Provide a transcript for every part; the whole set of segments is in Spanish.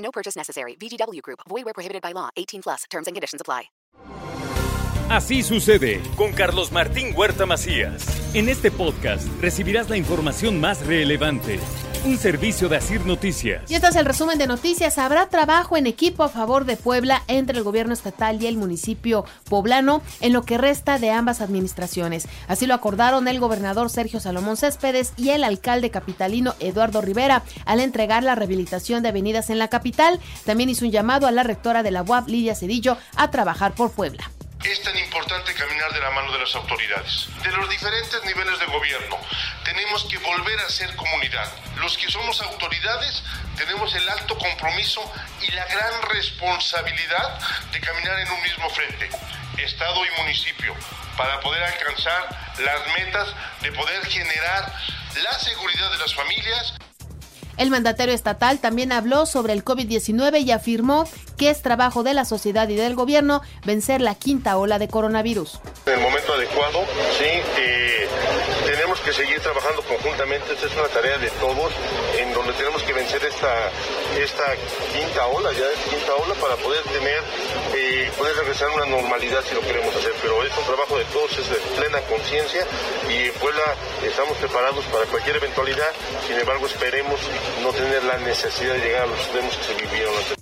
No purchase necessary. VGW Group. Void where prohibited by law. 18 plus. Terms and conditions apply. Así sucede con Carlos Martín Huerta Macías. En este podcast recibirás la información más relevante. Un servicio de Asir Noticias. Y este es el resumen de noticias. Habrá trabajo en equipo a favor de Puebla entre el gobierno estatal y el municipio poblano en lo que resta de ambas administraciones. Así lo acordaron el gobernador Sergio Salomón Céspedes y el alcalde capitalino Eduardo Rivera al entregar la rehabilitación de avenidas en la capital. También hizo un llamado a la rectora de la UAP, Lidia Cedillo, a trabajar por Puebla. Es tan importante caminar de la mano de las autoridades, de los diferentes niveles de gobierno. Tenemos que volver a ser comunidad. Los que somos autoridades tenemos el alto compromiso y la gran responsabilidad de caminar en un mismo frente, Estado y municipio, para poder alcanzar las metas de poder generar la seguridad de las familias el mandatario estatal también habló sobre el COVID-19 y afirmó que es trabajo de la sociedad y del gobierno vencer la quinta ola de coronavirus. En el momento adecuado, sí, eh, tenemos que seguir trabajando conjuntamente, esta es una tarea de todos, en donde tenemos que vencer esta, esta quinta ola, ya es quinta ola, para poder tener, eh, poder regresar a una normalidad si lo queremos hacer, pero es un trabajo de todos, es de plena conciencia y en Puebla estamos preparados para cualquier eventualidad, sin embargo esperemos no tener la necesidad de llegar a los extremos que se vivieron antes.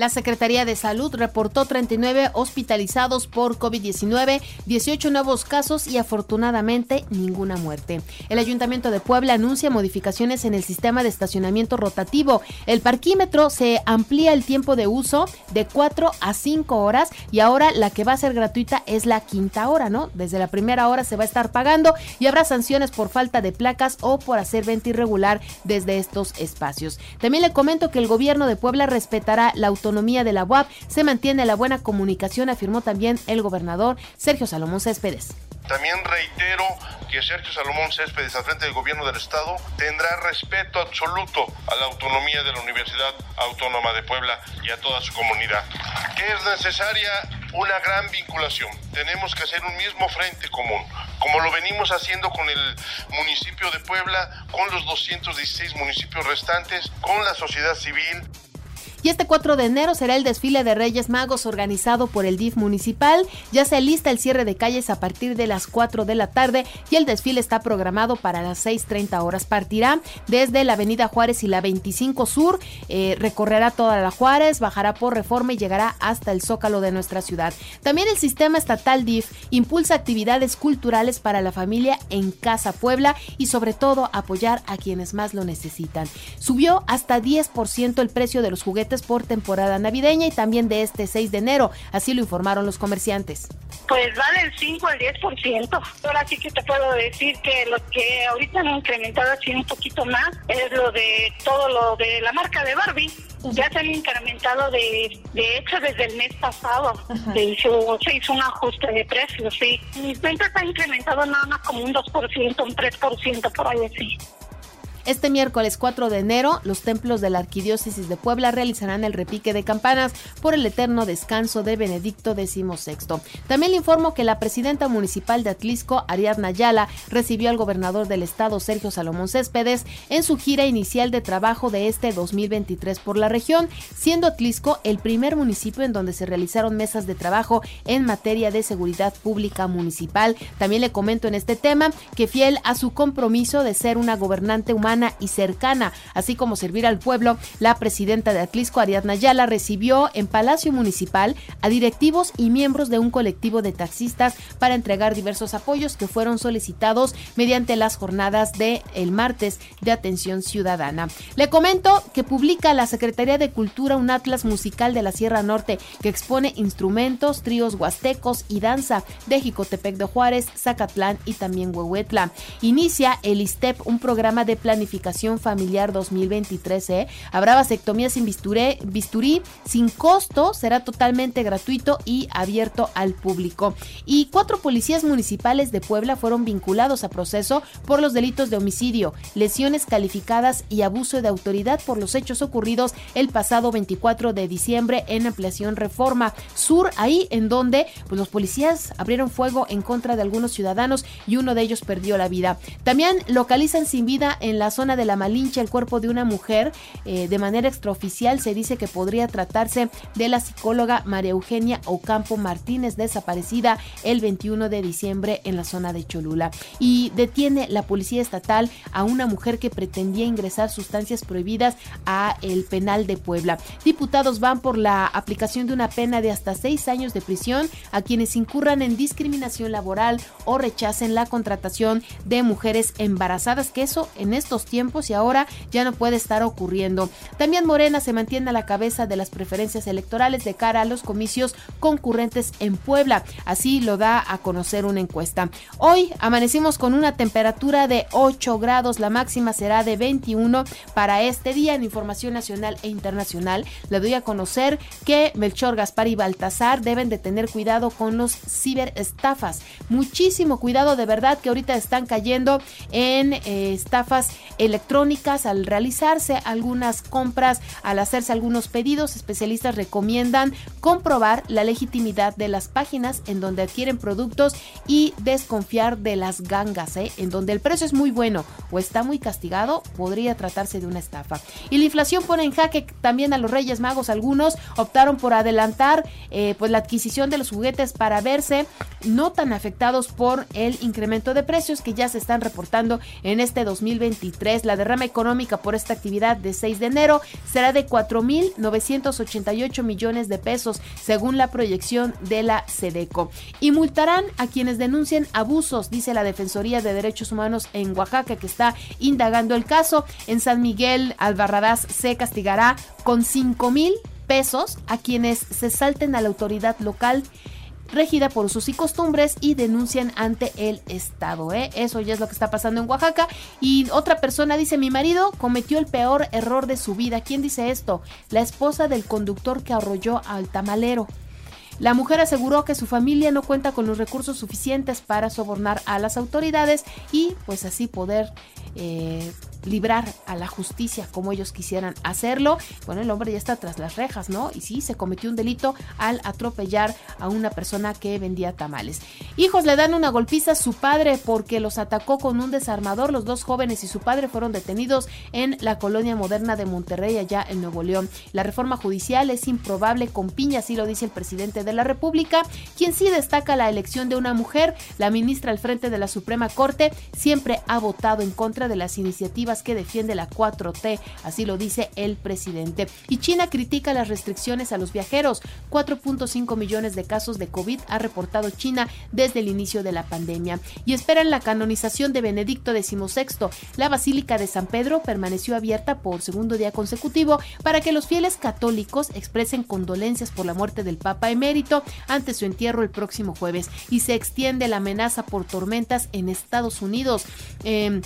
La Secretaría de Salud reportó 39 hospitalizados por COVID-19, 18 nuevos casos y afortunadamente ninguna muerte. El Ayuntamiento de Puebla anuncia modificaciones en el sistema de estacionamiento rotativo. El parquímetro se amplía el tiempo de uso de 4 a 5 horas y ahora la que va a ser gratuita es la quinta hora, ¿no? Desde la primera hora se va a estar pagando y habrá sanciones por falta de placas o por hacer venta irregular desde estos espacios. También le comento que el gobierno de Puebla respetará la autonomía autonomía de la UAP se mantiene la buena comunicación, afirmó también el gobernador Sergio Salomón Céspedes. También reitero que Sergio Salomón Céspedes, al frente del gobierno del Estado, tendrá respeto absoluto a la autonomía de la Universidad Autónoma de Puebla y a toda su comunidad. Que es necesaria una gran vinculación. Tenemos que hacer un mismo frente común, como lo venimos haciendo con el municipio de Puebla, con los 216 municipios restantes, con la sociedad civil. Y este 4 de enero será el desfile de Reyes Magos organizado por el DIF municipal. Ya se lista el cierre de calles a partir de las 4 de la tarde y el desfile está programado para las 6.30 horas. Partirá desde la Avenida Juárez y la 25 Sur, eh, recorrerá toda la Juárez, bajará por reforma y llegará hasta el zócalo de nuestra ciudad. También el sistema estatal DIF impulsa actividades culturales para la familia en Casa Puebla y sobre todo apoyar a quienes más lo necesitan. Subió hasta 10% el precio de los juguetes por temporada navideña y también de este 6 de enero, así lo informaron los comerciantes. Pues va del 5 al 10%. Ahora sí que te puedo decir que lo que ahorita han incrementado así un poquito más es lo de todo lo de la marca de Barbie. Ya se han incrementado de, de hecho desde el mes pasado. Se hizo, se hizo un ajuste de precios, sí. Mis ventas han incrementado nada más como un 2%, un 3% por ahí así. Este miércoles 4 de enero, los templos de la Arquidiócesis de Puebla realizarán el repique de campanas por el eterno descanso de Benedicto XVI. También le informo que la presidenta municipal de Atlisco, Ariadna Ayala, recibió al gobernador del estado, Sergio Salomón Céspedes, en su gira inicial de trabajo de este 2023 por la región, siendo Atlisco el primer municipio en donde se realizaron mesas de trabajo en materia de seguridad pública municipal. También le comento en este tema que fiel a su compromiso de ser una gobernante humana, y cercana, así como servir al pueblo, la presidenta de Atlisco, Ariadna Ayala, recibió en Palacio Municipal a directivos y miembros de un colectivo de taxistas para entregar diversos apoyos que fueron solicitados mediante las jornadas de el martes de atención ciudadana. Le comento que publica la Secretaría de Cultura un atlas musical de la Sierra Norte que expone instrumentos, tríos huastecos y danza de Jicotepec de Juárez, Zacatlán y también Huehuetla. Inicia el ISTEP, un programa de planificación Planificación Familiar 2023. ¿eh? Habrá vasectomía sin bisturí, sin costo, será totalmente gratuito y abierto al público. Y cuatro policías municipales de Puebla fueron vinculados a proceso por los delitos de homicidio, lesiones calificadas y abuso de autoridad por los hechos ocurridos el pasado 24 de diciembre en Ampliación Reforma Sur, ahí en donde pues, los policías abrieron fuego en contra de algunos ciudadanos y uno de ellos perdió la vida. También localizan sin vida en la zona de la Malincha el cuerpo de una mujer. Eh, de manera extraoficial se dice que podría tratarse de la psicóloga María Eugenia Ocampo Martínez, desaparecida el 21 de diciembre en la zona de Cholula. Y detiene la policía estatal a una mujer que pretendía ingresar sustancias prohibidas a el penal de Puebla. Diputados van por la aplicación de una pena de hasta seis años de prisión a quienes incurran en discriminación laboral o rechacen la contratación de mujeres embarazadas, que eso en estos tiempos y ahora ya no puede estar ocurriendo. También Morena se mantiene a la cabeza de las preferencias electorales de cara a los comicios concurrentes en Puebla. Así lo da a conocer una encuesta. Hoy amanecimos con una temperatura de 8 grados, la máxima será de 21 para este día en información nacional e internacional. Le doy a conocer que Melchor, Gaspar y Baltasar deben de tener cuidado con los ciberestafas. Muchísimo cuidado de verdad que ahorita están cayendo en eh, estafas electrónicas al realizarse algunas compras, al hacerse algunos pedidos. Especialistas recomiendan comprobar la legitimidad de las páginas en donde adquieren productos y desconfiar de las gangas, ¿eh? en donde el precio es muy bueno o está muy castigado, podría tratarse de una estafa. Y la inflación pone en jaque también a los Reyes Magos. Algunos optaron por adelantar eh, pues la adquisición de los juguetes para verse no tan afectados por el incremento de precios que ya se están reportando en este 2023. La derrama económica por esta actividad de 6 de enero será de 4.988 millones de pesos, según la proyección de la SEDECO. Y multarán a quienes denuncien abusos, dice la Defensoría de Derechos Humanos en Oaxaca, que está indagando el caso. En San Miguel, Albarradás se castigará con 5 mil pesos a quienes se salten a la autoridad local regida por usos y costumbres y denuncian ante el Estado. ¿eh? Eso ya es lo que está pasando en Oaxaca. Y otra persona dice, mi marido cometió el peor error de su vida. ¿Quién dice esto? La esposa del conductor que arrolló al tamalero. La mujer aseguró que su familia no cuenta con los recursos suficientes para sobornar a las autoridades y pues así poder eh, librar a la justicia como ellos quisieran hacerlo. Bueno, el hombre ya está tras las rejas, ¿no? Y sí, se cometió un delito al atropellar a una persona que vendía tamales. Hijos le dan una golpiza a su padre porque los atacó con un desarmador. Los dos jóvenes y su padre fueron detenidos en la colonia moderna de Monterrey, allá en Nuevo León. La reforma judicial es improbable con piña, así lo dice el presidente de la República, quien sí destaca la elección de una mujer. La ministra al frente de la Suprema Corte siempre ha votado en contra de las iniciativas que defiende la 4T, así lo dice el presidente. Y China critica las restricciones a los viajeros. 4.5 millones de casos de COVID ha reportado China desde el inicio de la pandemia. Y esperan la canonización de Benedicto XVI. La Basílica de San Pedro permaneció abierta por segundo día consecutivo para que los fieles católicos expresen condolencias por la muerte del Papa emérito ante su entierro el próximo jueves. Y se extiende la amenaza por tormentas en Estados Unidos. Eh,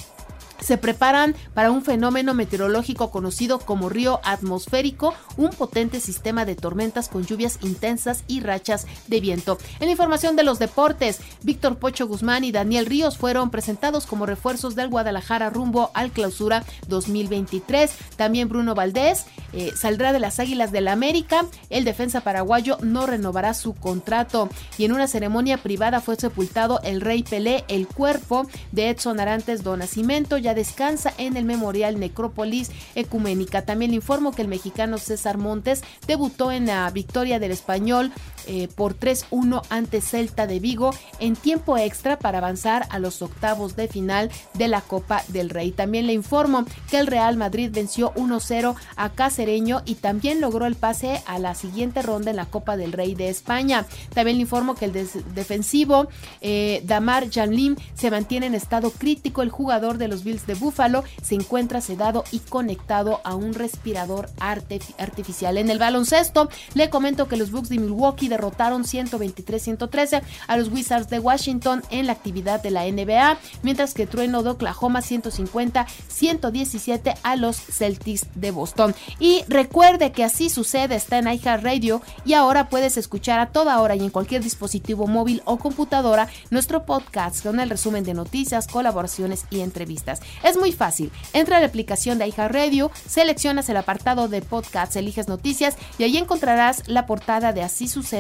se preparan para un fenómeno meteorológico conocido como río atmosférico, un potente sistema de tormentas con lluvias intensas y rachas de viento. En información de los deportes, Víctor Pocho Guzmán y Daniel Ríos fueron presentados como refuerzos del Guadalajara rumbo al clausura 2023. También Bruno Valdés eh, saldrá de las Águilas del la América. El defensa paraguayo no renovará su contrato. Y en una ceremonia privada fue sepultado el Rey Pelé, el cuerpo de Edson Arantes do Nascimento descansa en el Memorial Necrópolis Ecuménica. También le informo que el mexicano César Montes debutó en la victoria del español eh, por 3-1 ante Celta de Vigo en tiempo extra para avanzar a los octavos de final de la Copa del Rey. También le informo que el Real Madrid venció 1-0 a Cacereño y también logró el pase a la siguiente ronda en la Copa del Rey de España. También le informo que el defensivo eh, Damar Janlim se mantiene en estado crítico. El jugador de los Bills de Buffalo se encuentra sedado y conectado a un respirador artificial. En el baloncesto, le comento que los Bucks de Milwaukee derrotaron 123-113 a los Wizards de Washington en la actividad de la NBA, mientras que Trueno de Oklahoma 150-117 a los Celtics de Boston. Y recuerde que así sucede, está en iHeartRadio y ahora puedes escuchar a toda hora y en cualquier dispositivo móvil o computadora nuestro podcast con el resumen de noticias, colaboraciones y entrevistas. Es muy fácil. Entra a la aplicación de iHeartRadio, seleccionas el apartado de podcast, eliges noticias y ahí encontrarás la portada de Así